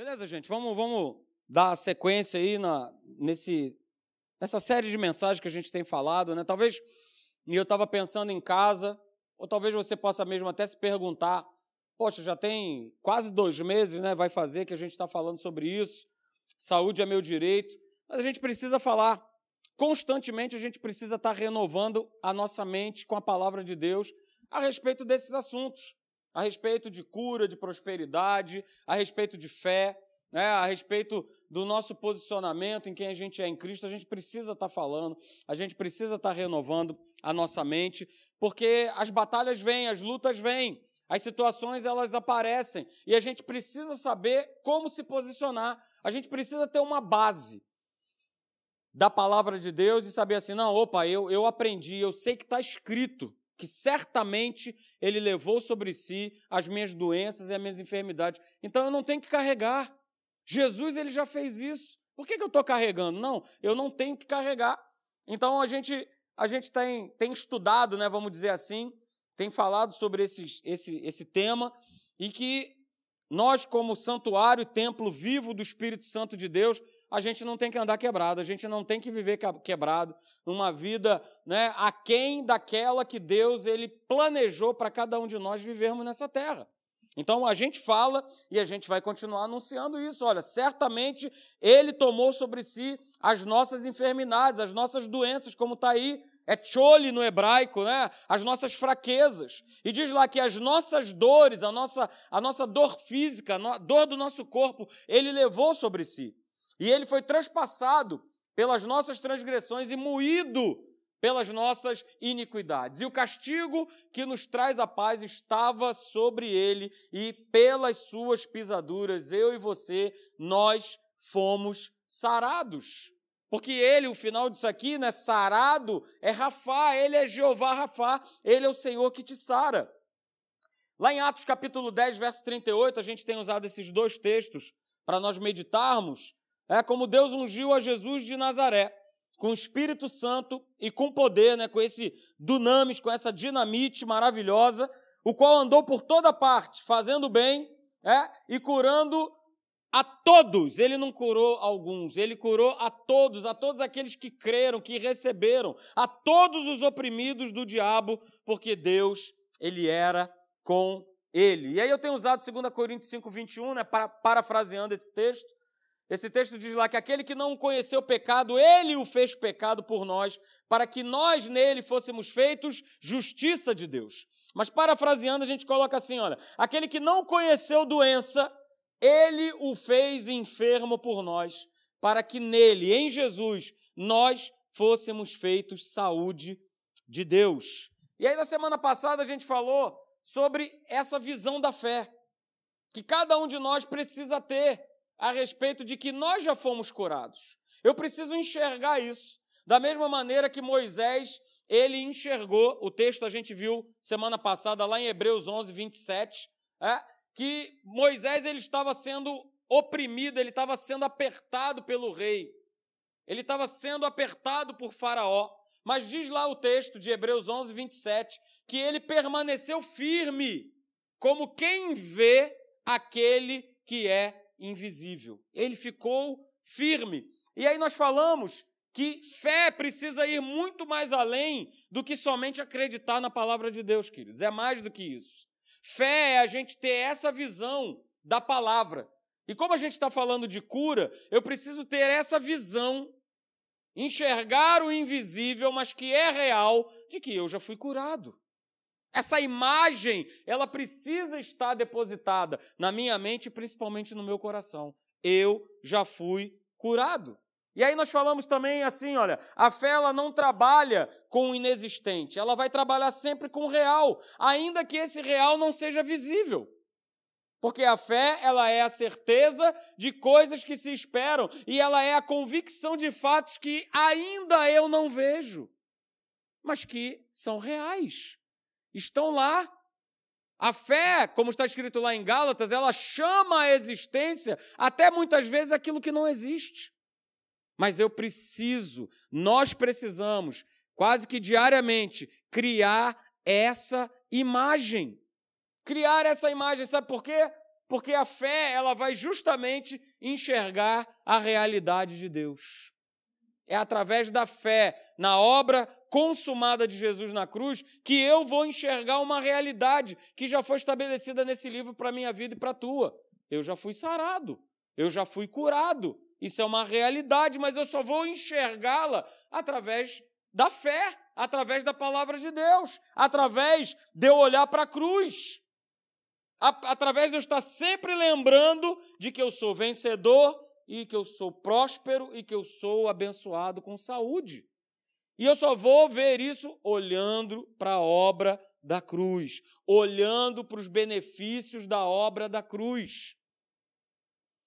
Beleza, gente? Vamos, vamos dar sequência aí na, nesse, nessa série de mensagens que a gente tem falado, né? Talvez, eu estava pensando em casa, ou talvez você possa mesmo até se perguntar, poxa, já tem quase dois meses, né? Vai fazer que a gente está falando sobre isso. Saúde é meu direito. Mas a gente precisa falar. Constantemente a gente precisa estar tá renovando a nossa mente com a palavra de Deus a respeito desses assuntos a respeito de cura, de prosperidade, a respeito de fé, né, a respeito do nosso posicionamento em quem a gente é em Cristo, a gente precisa estar tá falando, a gente precisa estar tá renovando a nossa mente, porque as batalhas vêm, as lutas vêm, as situações elas aparecem e a gente precisa saber como se posicionar, a gente precisa ter uma base da palavra de Deus e saber assim, não, opa, eu, eu aprendi, eu sei que está escrito, que certamente ele levou sobre si as minhas doenças e as minhas enfermidades. Então eu não tenho que carregar. Jesus ele já fez isso. Por que, que eu estou carregando? Não, eu não tenho que carregar. Então a gente a gente tem, tem estudado, né, vamos dizer assim, tem falado sobre esse, esse, esse tema e que nós, como santuário e templo vivo do Espírito Santo de Deus, a gente não tem que andar quebrado, a gente não tem que viver quebrado, numa vida né, aquém daquela que Deus ele planejou para cada um de nós vivermos nessa terra. Então a gente fala e a gente vai continuar anunciando isso. Olha, certamente Ele tomou sobre si as nossas enfermidades, as nossas doenças, como está aí, é chole no hebraico, né? As nossas fraquezas. E diz lá que as nossas dores, a nossa, a nossa dor física, a dor do nosso corpo, Ele levou sobre si. E ele foi transpassado pelas nossas transgressões e moído pelas nossas iniquidades. E o castigo que nos traz a paz estava sobre ele, e pelas suas pisaduras, eu e você, nós fomos sarados. Porque ele, o final disso aqui, né, sarado, é Rafá, ele é Jeová Rafá, ele é o Senhor que te sara. Lá em Atos capítulo 10, verso 38, a gente tem usado esses dois textos para nós meditarmos. É como Deus ungiu a Jesus de Nazaré, com o Espírito Santo e com poder, né, com esse dunamis, com essa dinamite maravilhosa, o qual andou por toda parte, fazendo bem é, e curando a todos. Ele não curou alguns, ele curou a todos, a todos aqueles que creram, que receberam, a todos os oprimidos do diabo, porque Deus, ele era com ele. E aí eu tenho usado 2 Coríntios 5, 21, né, parafraseando esse texto, esse texto diz lá que aquele que não conheceu pecado, ele o fez pecado por nós, para que nós nele fôssemos feitos justiça de Deus. Mas parafraseando, a gente coloca assim: olha, aquele que não conheceu doença, ele o fez enfermo por nós, para que nele, em Jesus, nós fôssemos feitos saúde de Deus. E aí, na semana passada, a gente falou sobre essa visão da fé, que cada um de nós precisa ter a respeito de que nós já fomos curados. Eu preciso enxergar isso. Da mesma maneira que Moisés, ele enxergou, o texto a gente viu semana passada lá em Hebreus 11, 27, é, que Moisés ele estava sendo oprimido, ele estava sendo apertado pelo rei, ele estava sendo apertado por Faraó. Mas diz lá o texto de Hebreus 11, 27, que ele permaneceu firme, como quem vê aquele que é invisível. Ele ficou firme. E aí nós falamos que fé precisa ir muito mais além do que somente acreditar na palavra de Deus, queridos. É mais do que isso. Fé é a gente ter essa visão da palavra. E como a gente está falando de cura, eu preciso ter essa visão, enxergar o invisível, mas que é real, de que eu já fui curado. Essa imagem, ela precisa estar depositada na minha mente e principalmente no meu coração. Eu já fui curado. E aí nós falamos também assim, olha, a fé ela não trabalha com o inexistente, ela vai trabalhar sempre com o real, ainda que esse real não seja visível. Porque a fé, ela é a certeza de coisas que se esperam e ela é a convicção de fatos que ainda eu não vejo, mas que são reais estão lá. A fé, como está escrito lá em Gálatas, ela chama à existência até muitas vezes aquilo que não existe. Mas eu preciso, nós precisamos, quase que diariamente, criar essa imagem. Criar essa imagem, sabe por quê? Porque a fé, ela vai justamente enxergar a realidade de Deus. É através da fé na obra consumada de Jesus na cruz que eu vou enxergar uma realidade que já foi estabelecida nesse livro para a minha vida e para a tua. Eu já fui sarado, eu já fui curado. Isso é uma realidade, mas eu só vou enxergá-la através da fé, através da palavra de Deus, através de eu olhar para a cruz, através de eu estar sempre lembrando de que eu sou vencedor e que eu sou próspero e que eu sou abençoado com saúde. E eu só vou ver isso olhando para a obra da cruz, olhando para os benefícios da obra da cruz.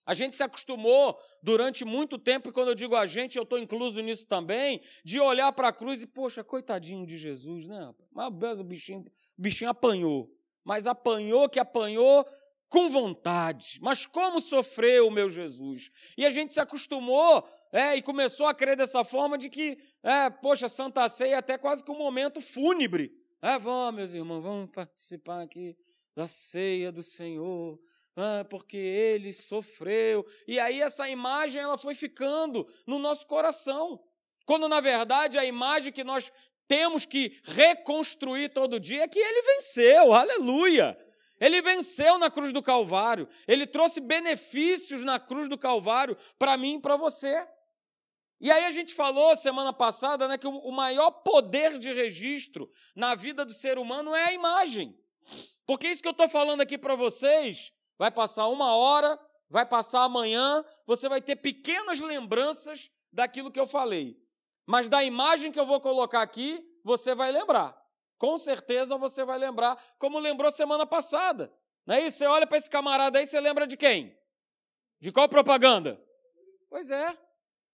A gente se acostumou durante muito tempo, e quando eu digo a gente, eu estou incluso nisso também, de olhar para a cruz e, poxa, coitadinho de Jesus, né? Mas o bichinho, o bichinho apanhou. Mas apanhou que apanhou com vontade. Mas como sofreu o meu Jesus? E a gente se acostumou é, e começou a crer dessa forma de que é, poxa, Santa Ceia é até quase que um momento fúnebre. É, vamos, meus irmãos, vamos participar aqui da ceia do Senhor. Ah, porque ele sofreu. E aí essa imagem ela foi ficando no nosso coração. Quando na verdade a imagem que nós temos que reconstruir todo dia é que ele venceu. Aleluia! Ele venceu na cruz do Calvário. Ele trouxe benefícios na cruz do Calvário para mim e para você. E aí a gente falou semana passada né, que o maior poder de registro na vida do ser humano é a imagem. Porque isso que eu estou falando aqui para vocês vai passar uma hora, vai passar amanhã, você vai ter pequenas lembranças daquilo que eu falei. Mas da imagem que eu vou colocar aqui, você vai lembrar. Com certeza você vai lembrar, como lembrou semana passada. Não é isso? Você olha para esse camarada aí, você lembra de quem? De qual propaganda? Pois é.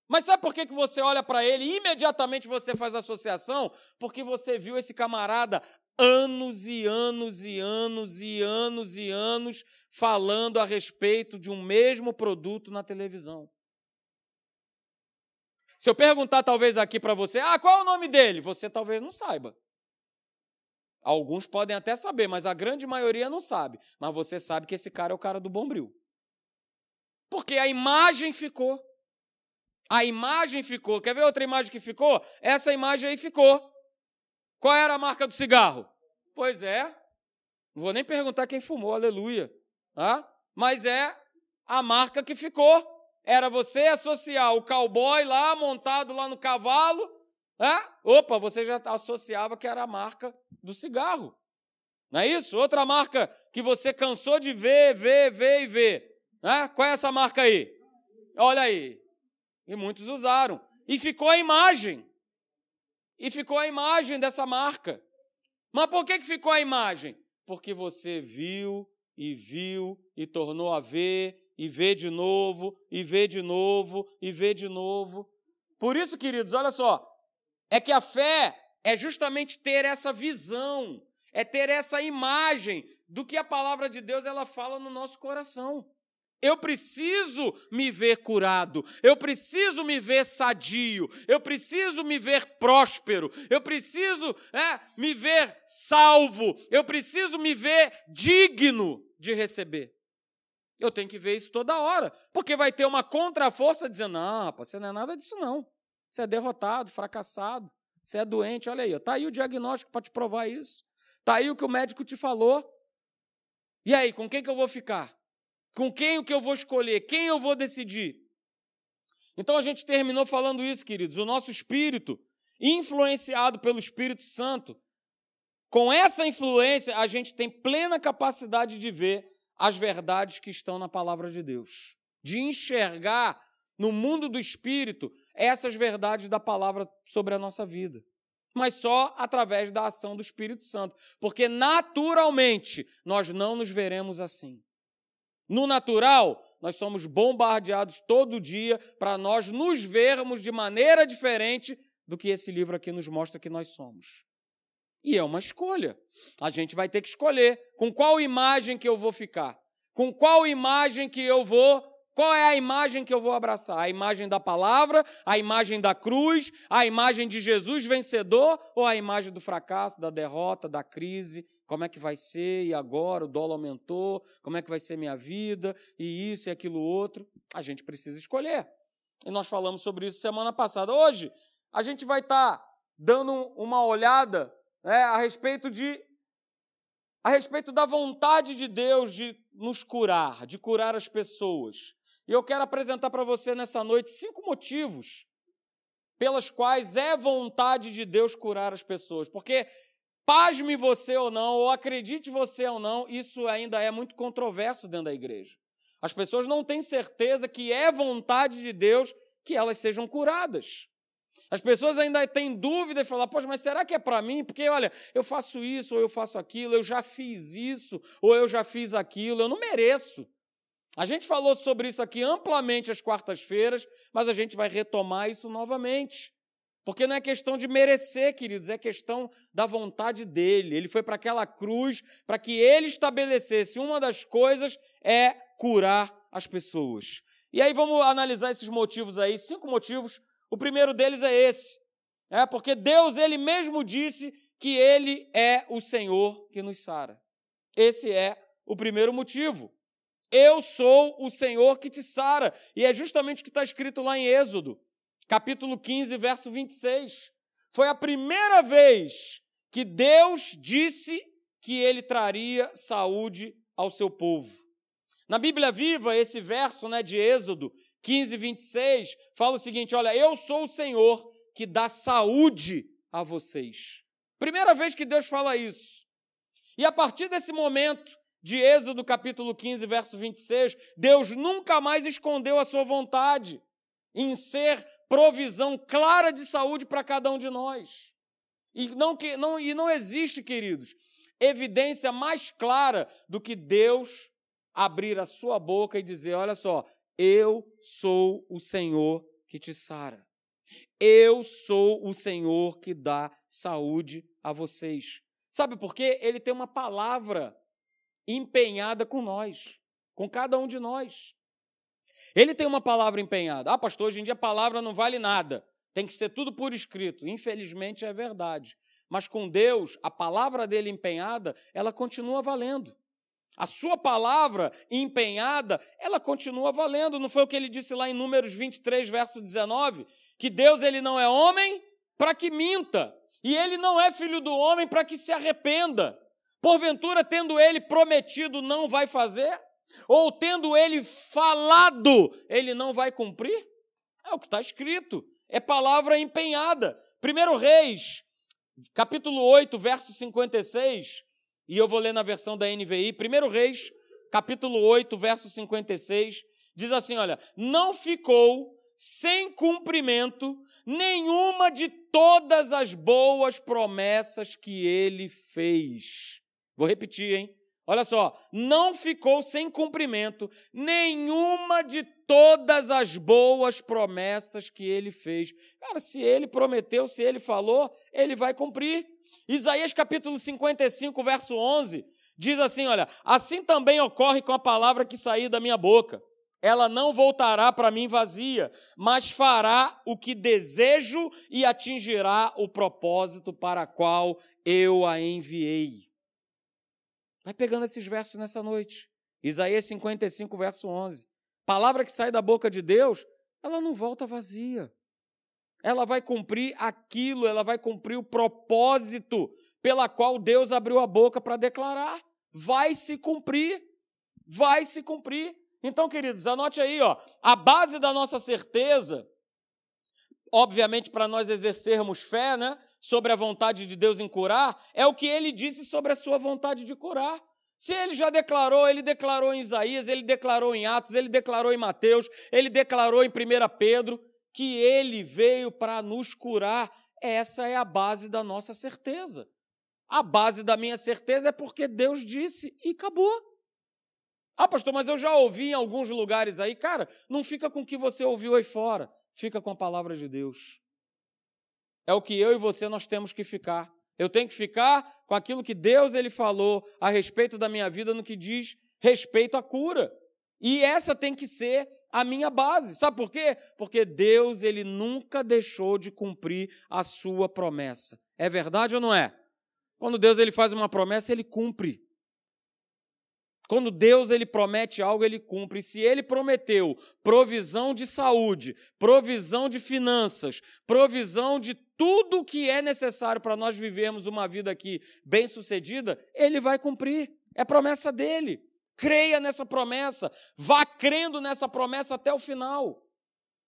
Mas sabe por que, que você olha para ele e imediatamente você faz associação? Porque você viu esse camarada anos e anos e anos e anos e anos falando a respeito de um mesmo produto na televisão. Se eu perguntar talvez aqui para você, ah, qual é o nome dele? Você talvez não saiba. Alguns podem até saber, mas a grande maioria não sabe. Mas você sabe que esse cara é o cara do Bombril. Porque a imagem ficou. A imagem ficou. Quer ver outra imagem que ficou? Essa imagem aí ficou. Qual era a marca do cigarro? Pois é. Não vou nem perguntar quem fumou, aleluia. Ah? Mas é a marca que ficou. Era você associar o cowboy lá, montado lá no cavalo. Ah? Opa, você já associava que era a marca do cigarro. Não é isso? Outra marca que você cansou de ver, ver, ver e ver. Ah? Qual é essa marca aí? Olha aí. E muitos usaram. E ficou a imagem. E ficou a imagem dessa marca. Mas por que, que ficou a imagem? Porque você viu e viu e tornou a ver e vê de novo e vê de novo e vê de novo. Por isso, queridos, olha só, é que a fé é justamente ter essa visão, é ter essa imagem do que a palavra de Deus ela fala no nosso coração. Eu preciso me ver curado, eu preciso me ver sadio, eu preciso me ver próspero, eu preciso é, me ver salvo, eu preciso me ver digno de receber. Eu tenho que ver isso toda hora, porque vai ter uma contraforça dizendo: não, rapaz, você não é nada disso, não. Você é derrotado, fracassado, você é doente, olha aí, está aí o diagnóstico para te provar isso. Está aí o que o médico te falou. E aí, com quem que eu vou ficar? Com quem o que eu vou escolher? Quem eu vou decidir? Então a gente terminou falando isso, queridos. O nosso espírito, influenciado pelo Espírito Santo, com essa influência, a gente tem plena capacidade de ver as verdades que estão na palavra de Deus, de enxergar no mundo do espírito essas verdades da palavra sobre a nossa vida. Mas só através da ação do Espírito Santo, porque naturalmente nós não nos veremos assim. No natural, nós somos bombardeados todo dia para nós nos vermos de maneira diferente do que esse livro aqui nos mostra que nós somos. E é uma escolha. A gente vai ter que escolher com qual imagem que eu vou ficar, com qual imagem que eu vou Qual é a imagem que eu vou abraçar? A imagem da palavra, a imagem da cruz, a imagem de Jesus vencedor ou a imagem do fracasso, da derrota, da crise? Como é que vai ser? E agora o dólar aumentou? Como é que vai ser minha vida? E isso e aquilo outro? A gente precisa escolher. E nós falamos sobre isso semana passada. Hoje, a gente vai estar tá dando uma olhada né, a respeito de a respeito da vontade de Deus de nos curar, de curar as pessoas. E eu quero apresentar para você nessa noite cinco motivos pelas quais é vontade de Deus curar as pessoas. Porque, pasme você ou não, ou acredite você ou não, isso ainda é muito controverso dentro da igreja. As pessoas não têm certeza que é vontade de Deus que elas sejam curadas. As pessoas ainda têm dúvida e falam, poxa, mas será que é para mim? Porque, olha, eu faço isso, ou eu faço aquilo, eu já fiz isso, ou eu já fiz aquilo, eu não mereço. A gente falou sobre isso aqui amplamente às quartas-feiras, mas a gente vai retomar isso novamente. Porque não é questão de merecer, queridos, é questão da vontade dele. Ele foi para aquela cruz para que ele estabelecesse uma das coisas é curar as pessoas. E aí vamos analisar esses motivos aí, cinco motivos o primeiro deles é esse. É porque Deus, ele mesmo disse que ele é o Senhor que nos sara. Esse é o primeiro motivo. Eu sou o Senhor que te sara. E é justamente o que está escrito lá em Êxodo, capítulo 15, verso 26. Foi a primeira vez que Deus disse que ele traria saúde ao seu povo. Na Bíblia Viva, esse verso né, de Êxodo, 15, 26, fala o seguinte: Olha, eu sou o Senhor que dá saúde a vocês. Primeira vez que Deus fala isso. E a partir desse momento, de Êxodo capítulo 15, verso 26, Deus nunca mais escondeu a sua vontade em ser provisão clara de saúde para cada um de nós. E não, que, não, e não existe, queridos, evidência mais clara do que Deus abrir a sua boca e dizer: olha só, eu sou o Senhor que te sara. Eu sou o Senhor que dá saúde a vocês. Sabe por quê? Ele tem uma palavra empenhada com nós, com cada um de nós. Ele tem uma palavra empenhada. Ah, pastor, hoje em dia a palavra não vale nada. Tem que ser tudo por escrito. Infelizmente é verdade. Mas com Deus, a palavra dele empenhada, ela continua valendo. A sua palavra empenhada, ela continua valendo. Não foi o que ele disse lá em Números 23, verso 19? Que Deus ele não é homem para que minta, e ele não é filho do homem para que se arrependa. Porventura, tendo ele prometido, não vai fazer? Ou tendo ele falado, ele não vai cumprir? É o que está escrito, é palavra empenhada. Primeiro Reis, capítulo 8, verso 56, e eu vou ler na versão da NVI, 1 Reis, capítulo 8, verso 56, diz assim: olha, não ficou sem cumprimento nenhuma de todas as boas promessas que ele fez. Vou repetir, hein? Olha só, não ficou sem cumprimento nenhuma de todas as boas promessas que ele fez. Cara, se ele prometeu, se ele falou, ele vai cumprir. Isaías capítulo 55, verso 11, diz assim: Olha, assim também ocorre com a palavra que sair da minha boca. Ela não voltará para mim vazia, mas fará o que desejo e atingirá o propósito para qual eu a enviei. Vai pegando esses versos nessa noite. Isaías 55, verso 11. Palavra que sai da boca de Deus, ela não volta vazia ela vai cumprir aquilo, ela vai cumprir o propósito pela qual Deus abriu a boca para declarar. Vai se cumprir, vai se cumprir. Então, queridos, anote aí, ó, a base da nossa certeza, obviamente para nós exercermos fé, né, sobre a vontade de Deus em curar, é o que ele disse sobre a sua vontade de curar. Se ele já declarou, ele declarou em Isaías, ele declarou em Atos, ele declarou em Mateus, ele declarou em 1 Pedro, que ele veio para nos curar. Essa é a base da nossa certeza. A base da minha certeza é porque Deus disse e acabou. Ah, pastor, mas eu já ouvi em alguns lugares aí. Cara, não fica com o que você ouviu aí fora. Fica com a palavra de Deus. É o que eu e você nós temos que ficar. Eu tenho que ficar com aquilo que Deus ele falou a respeito da minha vida no que diz respeito à cura. E essa tem que ser a minha base. Sabe por quê? Porque Deus ele nunca deixou de cumprir a sua promessa. É verdade ou não é? Quando Deus ele faz uma promessa, ele cumpre. Quando Deus ele promete algo, ele cumpre. E se ele prometeu provisão de saúde, provisão de finanças, provisão de tudo que é necessário para nós vivermos uma vida aqui bem-sucedida, ele vai cumprir. É promessa dele. Creia nessa promessa, vá crendo nessa promessa até o final.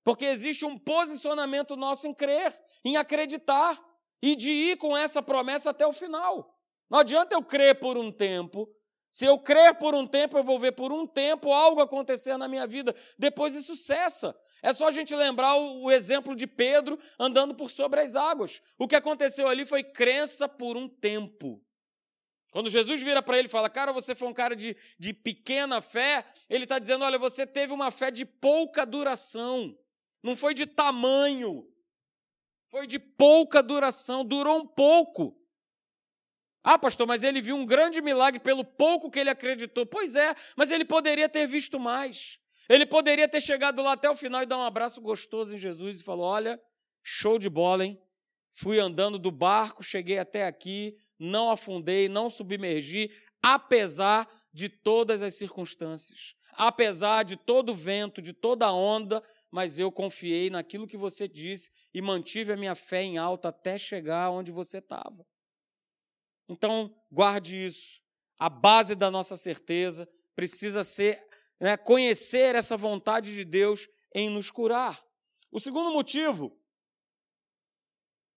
Porque existe um posicionamento nosso em crer, em acreditar e de ir com essa promessa até o final. Não adianta eu crer por um tempo, se eu crer por um tempo, eu vou ver por um tempo algo acontecer na minha vida. Depois isso cessa. É só a gente lembrar o, exemplo de Pedro andando por sobre as águas. O que aconteceu ali foi crença por um tempo. Quando Jesus vira para ele e fala, cara, você foi um cara de, de pequena fé, ele está dizendo, olha, você teve uma fé de pouca duração. Não foi de tamanho. Foi de pouca duração, durou um pouco. Ah, pastor, mas ele viu um grande milagre pelo pouco que ele acreditou. Pois é, mas ele poderia ter visto mais. Ele poderia ter chegado lá até o final e dar um abraço gostoso em Jesus e falou: Olha, show de bola, hein? Fui andando do barco, cheguei até aqui, não afundei, não submergi, apesar de todas as circunstâncias, apesar de todo o vento, de toda a onda, mas eu confiei naquilo que você disse e mantive a minha fé em alta até chegar onde você estava. Então, guarde isso. A base da nossa certeza precisa ser né, conhecer essa vontade de Deus em nos curar. O segundo motivo,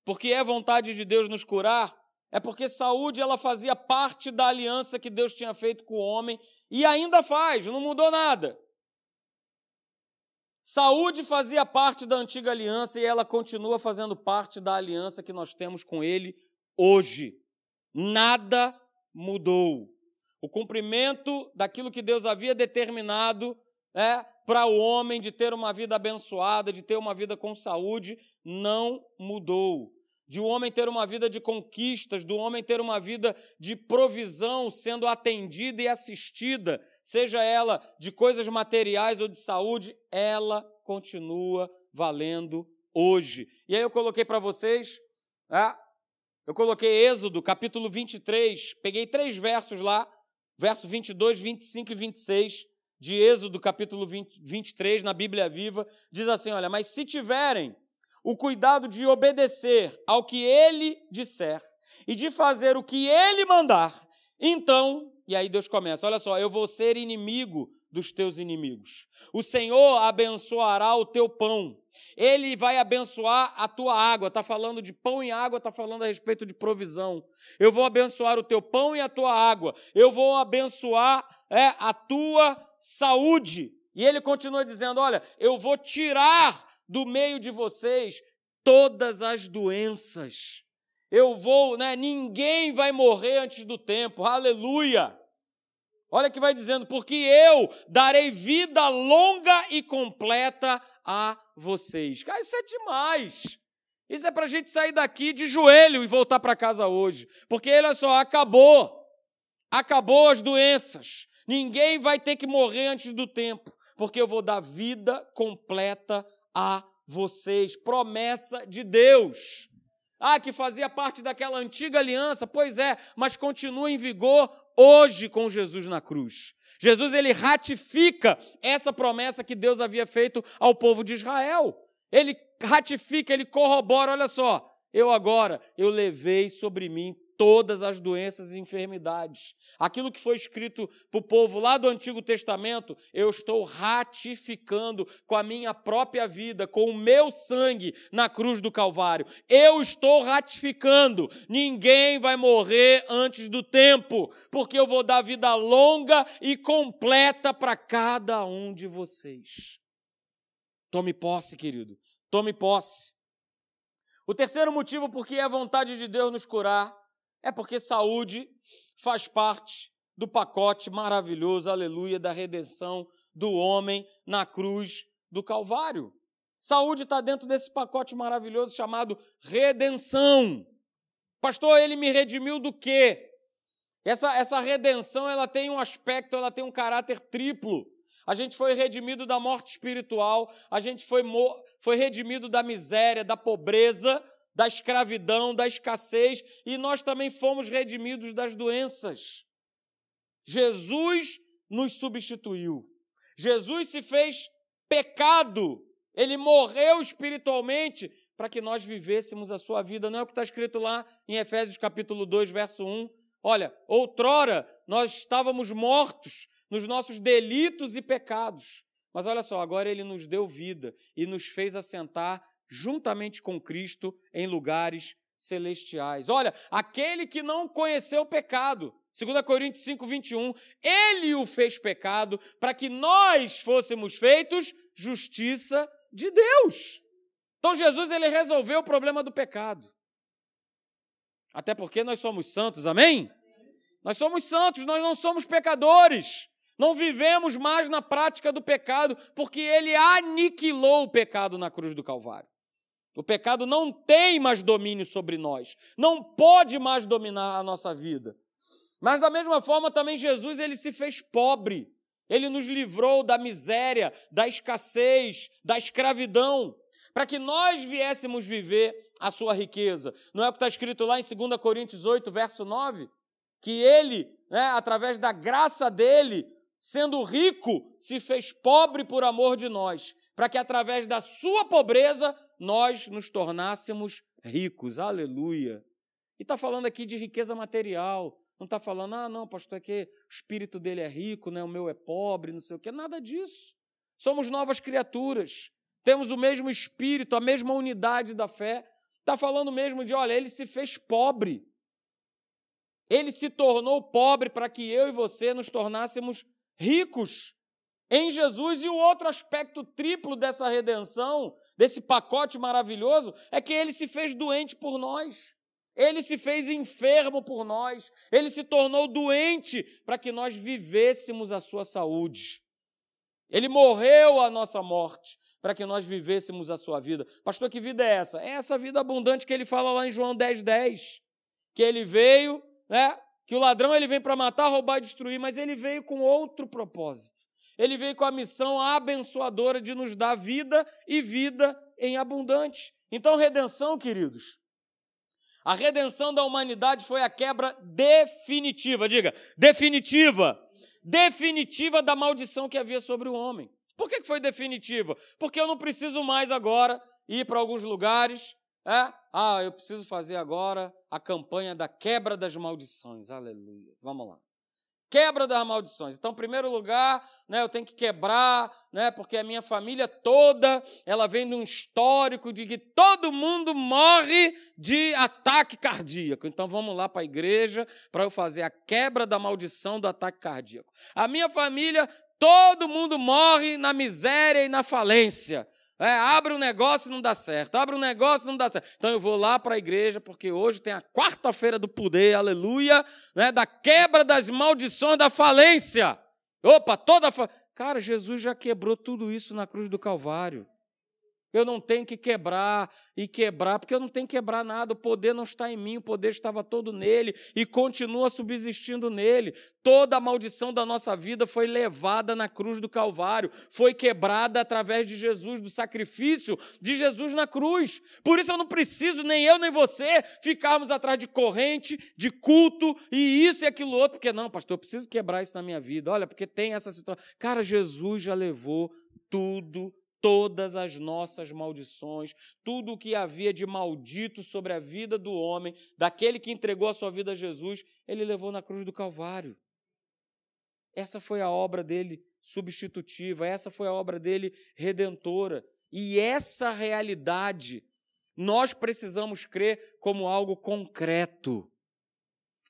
porque é vontade de Deus nos curar, é porque saúde ela fazia parte da aliança que Deus tinha feito com o homem e ainda faz, não mudou nada. Saúde fazia parte da antiga aliança e ela continua fazendo parte da aliança que nós temos com ele hoje nada mudou. O cumprimento daquilo que Deus havia determinado é, para o homem de ter uma vida abençoada, de ter uma vida com saúde, não mudou. De o um homem ter uma vida de conquistas, do homem ter uma vida de provisão, sendo atendida e assistida, seja ela de coisas materiais ou de saúde, ela continua valendo hoje. E aí eu coloquei para vocês é, eu coloquei Êxodo, capítulo 23, peguei três versos lá, verso 22, 25 e 26 de Êxodo, capítulo 20, 23, na Bíblia Viva, diz assim: Olha, mas se tiverem o cuidado de obedecer ao que ele disser e de fazer o que ele mandar, então, e aí Deus começa: Olha só, eu vou ser inimigo dos teus inimigos. O Senhor abençoará o teu pão. Ele vai abençoar a tua água. Está falando de pão e água, está falando a respeito de provisão. Eu vou abençoar o teu pão e a tua água. Eu vou abençoar é, a tua saúde. E ele continua dizendo: Olha, eu vou tirar do meio de vocês todas as doenças. Eu vou, né? Ninguém vai morrer antes do tempo. Aleluia! Olha que vai dizendo, porque eu darei vida longa e completa a vocês. Cara, isso é demais. Isso é para a gente sair daqui de joelho e voltar para casa hoje. Porque olha só, acabou. Acabou as doenças. Ninguém vai ter que morrer antes do tempo. Porque eu vou dar vida completa a vocês. Promessa de Deus. Ah, que fazia parte daquela antiga aliança, pois é, mas continua em vigor hoje com Jesus na cruz. Jesus ele ratifica essa promessa que Deus havia feito ao povo de Israel. Ele ratifica, ele corrobora, olha só, eu agora eu levei sobre mim todas as doenças e enfermidades. Aquilo que foi escrito para o povo lá do Antigo Testamento, eu estou ratificando com a minha própria vida, com o meu sangue na cruz do Calvário. Eu estou ratificando. Ninguém vai morrer antes do tempo, porque eu vou dar vida longa e completa para cada um de vocês. Tome posse, querido. Tome posse. O terceiro motivo por que é vontade de Deus nos curar é porque saúde faz parte do pacote maravilhoso, aleluia, da redenção do homem na cruz do Calvário. Saúde está dentro desse pacote maravilhoso chamado redenção. Pastor, ele me redimiu do quê? Essa, essa redenção ela tem um aspecto, ela tem um caráter triplo. a gente foi redimido da morte espiritual, a gente foi, foi redimido da miséria, da pobreza, da escravidão, da escassez, e nós também fomos redimidos das doenças. Jesus nos substituiu. Jesus se fez pecado, ele morreu espiritualmente para que nós vivêssemos a sua vida. Não é o que está escrito lá em Efésios capítulo 2, verso 1. Olha, outrora nós estávamos mortos nos nossos delitos e pecados. Mas olha só, agora ele nos deu vida e nos fez assentar juntamente com Cristo em lugares celestiais. Olha, aquele que não conheceu o pecado, 2 Coríntios 5, 21, ele o fez pecado para que nós fôssemos feitos justiça de Deus. Então Jesus ele resolveu o problema do pecado. Até porque nós somos santos, amém? Nós somos santos, nós não somos pecadores. Não vivemos mais na prática do pecado, porque ele aniquilou o pecado na cruz do Calvário. O pecado não tem mais domínio sobre nós, não pode mais dominar a nossa vida. Mas da mesma forma também Jesus ele se fez pobre. Ele nos livrou da miséria, da escassez, da escravidão, para que nós viéssemos viver a sua riqueza. Não é o que está escrito lá em 2 Coríntios 8, verso 9? Que ele, né, através da graça dele, sendo rico, se fez pobre por amor de nós, para que através da sua pobreza nós nos tornássemos ricos. Aleluia. E está falando aqui de riqueza material. Não está falando, ah, não, pastor, é que o espírito dele é rico, né? o meu é pobre, não sei o quê. Nada disso. Somos novas criaturas. Temos o mesmo espírito, a mesma unidade da fé. Está falando mesmo de, olha, ele se fez pobre. Ele se tornou pobre para que eu e você nos tornássemos ricos em Jesus. E o outro aspecto triplo dessa redenção, desse pacote maravilhoso, é que ele se fez doente por nós. Ele se fez enfermo por nós. Ele se tornou doente para que nós vivêssemos a sua saúde. Ele morreu a nossa morte para que nós vivêssemos a sua vida. Pastor, que vida é essa? É essa vida abundante que ele fala lá em João 10, 10. Que ele veio, né? Que o ladrão ele vem para matar, roubar e destruir, mas ele veio com outro propósito. Ele veio com a missão abençoadora de nos dar vida e vida em abundante. Então, redenção, queridos. A redenção da humanidade foi a quebra definitiva, diga, definitiva, definitiva da maldição que havia sobre o homem. Por que foi definitiva? Porque eu não preciso mais agora ir para alguns lugares, é? Ah, eu preciso fazer agora a campanha da quebra das maldições. Aleluia. Vamos lá. Quebra das maldições. Então, em primeiro lugar, né, eu tenho que quebrar, né, porque a minha família toda, ela vem de um histórico de que todo mundo morre de ataque cardíaco. Então, vamos lá para a igreja para eu fazer a quebra da maldição do ataque cardíaco. A minha família, todo mundo morre na miséria e na falência. É, abre um negócio e não dá certo, abre um negócio e não dá certo. Então eu vou lá para a igreja, porque hoje tem a quarta-feira do poder, aleluia, né, da quebra das maldições da falência. Opa, toda. Fa... Cara, Jesus já quebrou tudo isso na cruz do Calvário. Eu não tenho que quebrar e quebrar, porque eu não tenho que quebrar nada. O poder não está em mim, o poder estava todo nele e continua subsistindo nele. Toda a maldição da nossa vida foi levada na cruz do Calvário, foi quebrada através de Jesus, do sacrifício de Jesus na cruz. Por isso eu não preciso, nem eu nem você, ficarmos atrás de corrente, de culto e isso e aquilo outro, porque não, pastor, eu preciso quebrar isso na minha vida. Olha, porque tem essa situação. Cara, Jesus já levou tudo todas as nossas maldições, tudo o que havia de maldito sobre a vida do homem, daquele que entregou a sua vida a Jesus, ele levou na cruz do Calvário. Essa foi a obra dele substitutiva, essa foi a obra dele redentora. E essa realidade nós precisamos crer como algo concreto,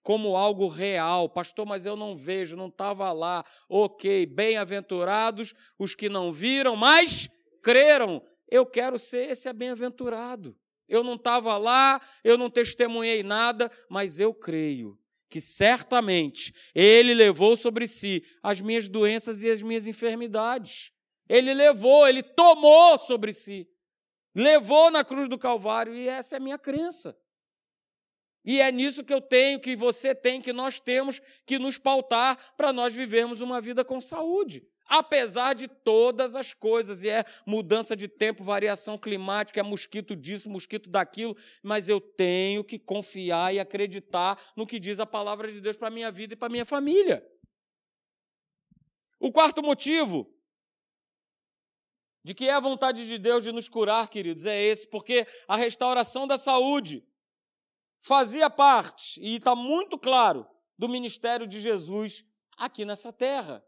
como algo real. Pastor, mas eu não vejo, não estava lá. Ok, bem-aventurados os que não viram, mas creram, eu quero ser esse bem-aventurado. Eu não estava lá, eu não testemunhei nada, mas eu creio que certamente Ele levou sobre si as minhas doenças e as minhas enfermidades. Ele levou, Ele tomou sobre si. Levou na cruz do Calvário, e essa é a minha crença. E é nisso que eu tenho, que você tem, que nós temos que nos pautar para nós vivermos uma vida com saúde. Apesar de todas as coisas, e é mudança de tempo, variação climática, é mosquito disso, mosquito daquilo, mas eu tenho que confiar e acreditar no que diz a palavra de Deus para a minha vida e para a minha família. O quarto motivo de que é a vontade de Deus de nos curar, queridos, é esse, porque a restauração da saúde fazia parte, e está muito claro, do ministério de Jesus aqui nessa terra.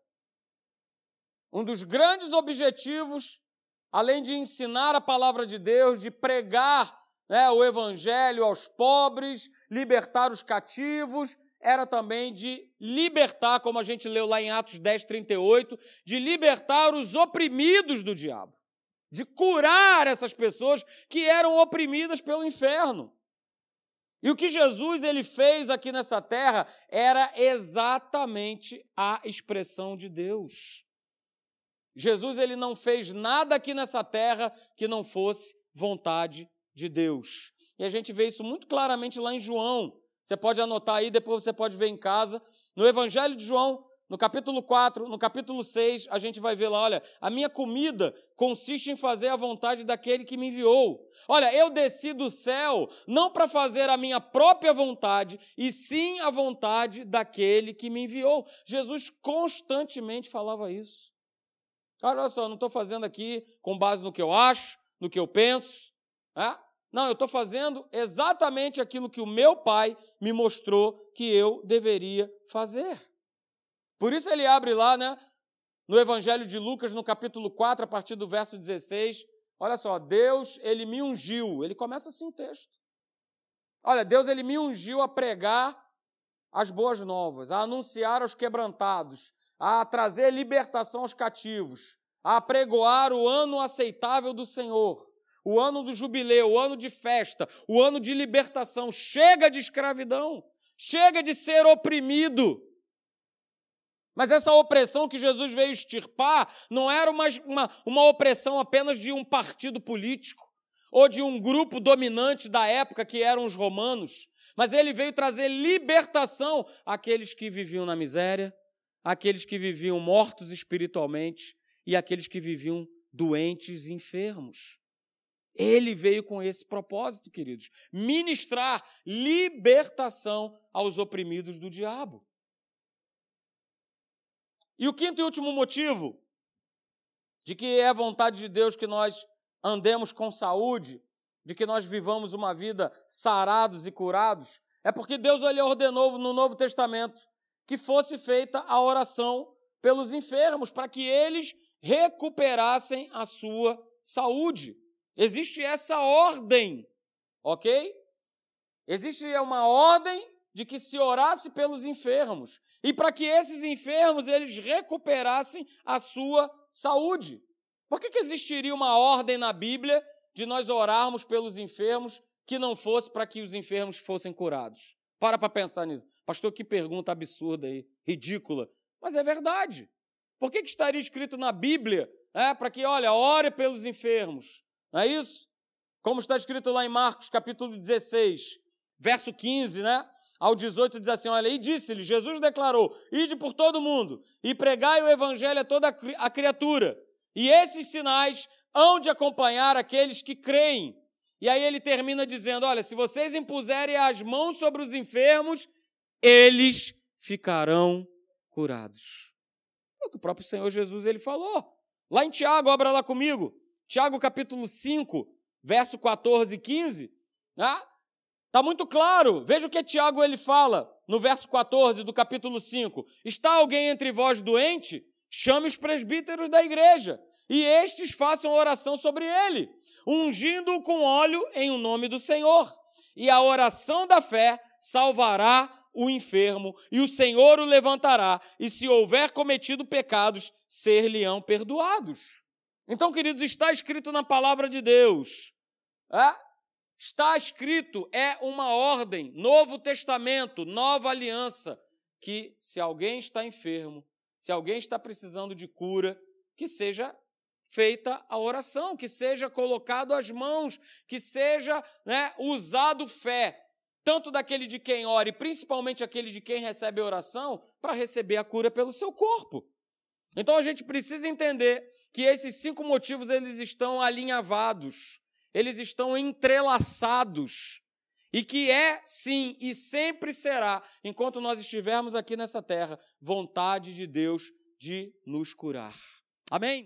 Um dos grandes objetivos, além de ensinar a palavra de Deus, de pregar né, o evangelho aos pobres, libertar os cativos, era também de libertar, como a gente leu lá em Atos 10, 38, de libertar os oprimidos do diabo, de curar essas pessoas que eram oprimidas pelo inferno. E o que Jesus ele fez aqui nessa terra era exatamente a expressão de Deus. Jesus ele não fez nada aqui nessa terra que não fosse vontade de Deus. E a gente vê isso muito claramente lá em João. Você pode anotar aí, depois você pode ver em casa. No Evangelho de João, no capítulo 4, no capítulo 6, a gente vai ver lá, olha, a minha comida consiste em fazer a vontade daquele que me enviou. Olha, eu desci do céu não para fazer a minha própria vontade, e sim a vontade daquele que me enviou. Jesus constantemente falava isso. Cara, olha só, não estou fazendo aqui com base no que eu acho, no que eu penso. É? Não, eu estou fazendo exatamente aquilo que o meu pai me mostrou que eu deveria fazer. Por isso ele abre lá, né, no Evangelho de Lucas, no capítulo 4, a partir do verso 16. Olha só, Deus, ele me ungiu. Ele começa assim o texto. Olha, Deus, ele me ungiu a pregar as boas novas, a anunciar aos quebrantados, a trazer libertação aos cativos, a pregoar o ano aceitável do Senhor, o ano do jubileu, o ano de festa, o ano de libertação. Chega de escravidão, chega de ser oprimido. Mas essa opressão que Jesus veio extirpar não era uma, uma, uma opressão apenas de um partido político ou de um grupo dominante da época que eram os romanos, mas ele veio trazer libertação àqueles que viviam na miséria, aqueles que viviam mortos espiritualmente e aqueles que viviam doentes e enfermos. Ele veio com esse propósito, queridos: ministrar libertação aos oprimidos do diabo. E o quinto e último motivo de que é vontade de Deus que nós andemos com saúde, de que nós vivamos uma vida sarados e curados, é porque Deus ele ordenou no Novo Testamento que fosse feita a oração pelos enfermos, para que eles recuperassem a sua saúde. Existe essa ordem, ok? Existe uma ordem de que se orasse pelos enfermos e para que esses enfermos eles recuperassem a sua saúde. Por que, que existiria uma ordem na Bíblia de nós orarmos pelos enfermos que não fosse para que os enfermos fossem curados? Para para pensar nisso. Pastor, que pergunta absurda aí, ridícula. Mas é verdade. Por que, que estaria escrito na Bíblia é, para que, olha, ore pelos enfermos? Não é isso? Como está escrito lá em Marcos, capítulo 16, verso 15, né? Ao 18 diz assim: olha, e disse-lhe, Jesus declarou: ide por todo mundo e pregai o evangelho a toda a criatura, e esses sinais hão de acompanhar aqueles que creem. E aí ele termina dizendo: olha, se vocês impuserem as mãos sobre os enfermos, eles ficarão curados. É o que o próprio Senhor Jesus ele falou. Lá em Tiago, abra lá comigo. Tiago capítulo 5, verso 14 e 15. Ah, Está muito claro. Veja o que Tiago ele fala no verso 14 do capítulo 5. Está alguém entre vós doente? Chame os presbíteros da igreja e estes façam oração sobre ele, ungindo-o com óleo em o nome do Senhor. E a oração da fé salvará o enfermo, e o Senhor o levantará, e se houver cometido pecados, ser-lhe-ão perdoados. Então, queridos, está escrito na palavra de Deus. É? Está escrito, é uma ordem, Novo Testamento, nova aliança, que se alguém está enfermo, se alguém está precisando de cura, que seja feita a oração, que seja colocado as mãos, que seja né, usado fé, tanto daquele de quem ora e principalmente aquele de quem recebe a oração, para receber a cura pelo seu corpo. Então a gente precisa entender que esses cinco motivos eles estão alinhavados, eles estão entrelaçados e que é sim e sempre será, enquanto nós estivermos aqui nessa terra, vontade de Deus de nos curar. Amém?